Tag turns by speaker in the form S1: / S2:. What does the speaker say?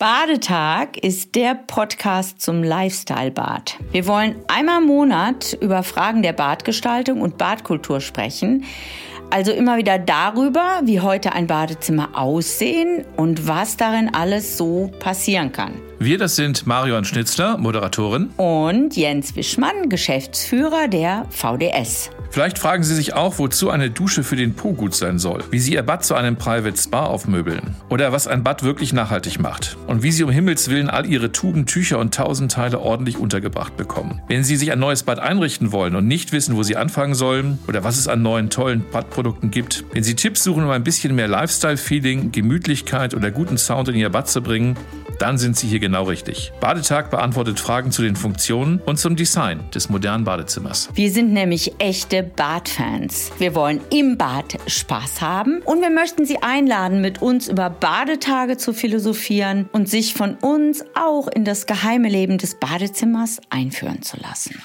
S1: Badetag ist der Podcast zum Lifestyle-Bad. Wir wollen einmal im Monat über Fragen der Badgestaltung und Badkultur sprechen. Also immer wieder darüber, wie heute ein Badezimmer aussehen und was darin alles so passieren kann.
S2: Wir, das sind Marion Schnitzler, Moderatorin.
S1: Und Jens Wischmann, Geschäftsführer der VDS.
S2: Vielleicht fragen Sie sich auch, wozu eine Dusche für den Po gut sein soll, wie Sie Ihr Bad zu einem Private Spa aufmöbeln oder was ein Bad wirklich nachhaltig macht und wie Sie um Himmels Willen all Ihre Tuben, Tücher und Tausendteile ordentlich untergebracht bekommen. Wenn Sie sich ein neues Bad einrichten wollen und nicht wissen, wo Sie anfangen sollen oder was es an neuen tollen Badprodukten gibt, wenn Sie Tipps suchen, um ein bisschen mehr Lifestyle-Feeling, Gemütlichkeit oder guten Sound in Ihr Bad zu bringen, dann sind Sie hier genau richtig. Badetag beantwortet Fragen zu den Funktionen und zum Design des modernen Badezimmers.
S1: Wir sind nämlich echte Badfans. Wir wollen im Bad Spaß haben und wir möchten Sie einladen, mit uns über Badetage zu philosophieren und sich von uns auch in das geheime Leben des Badezimmers einführen zu lassen.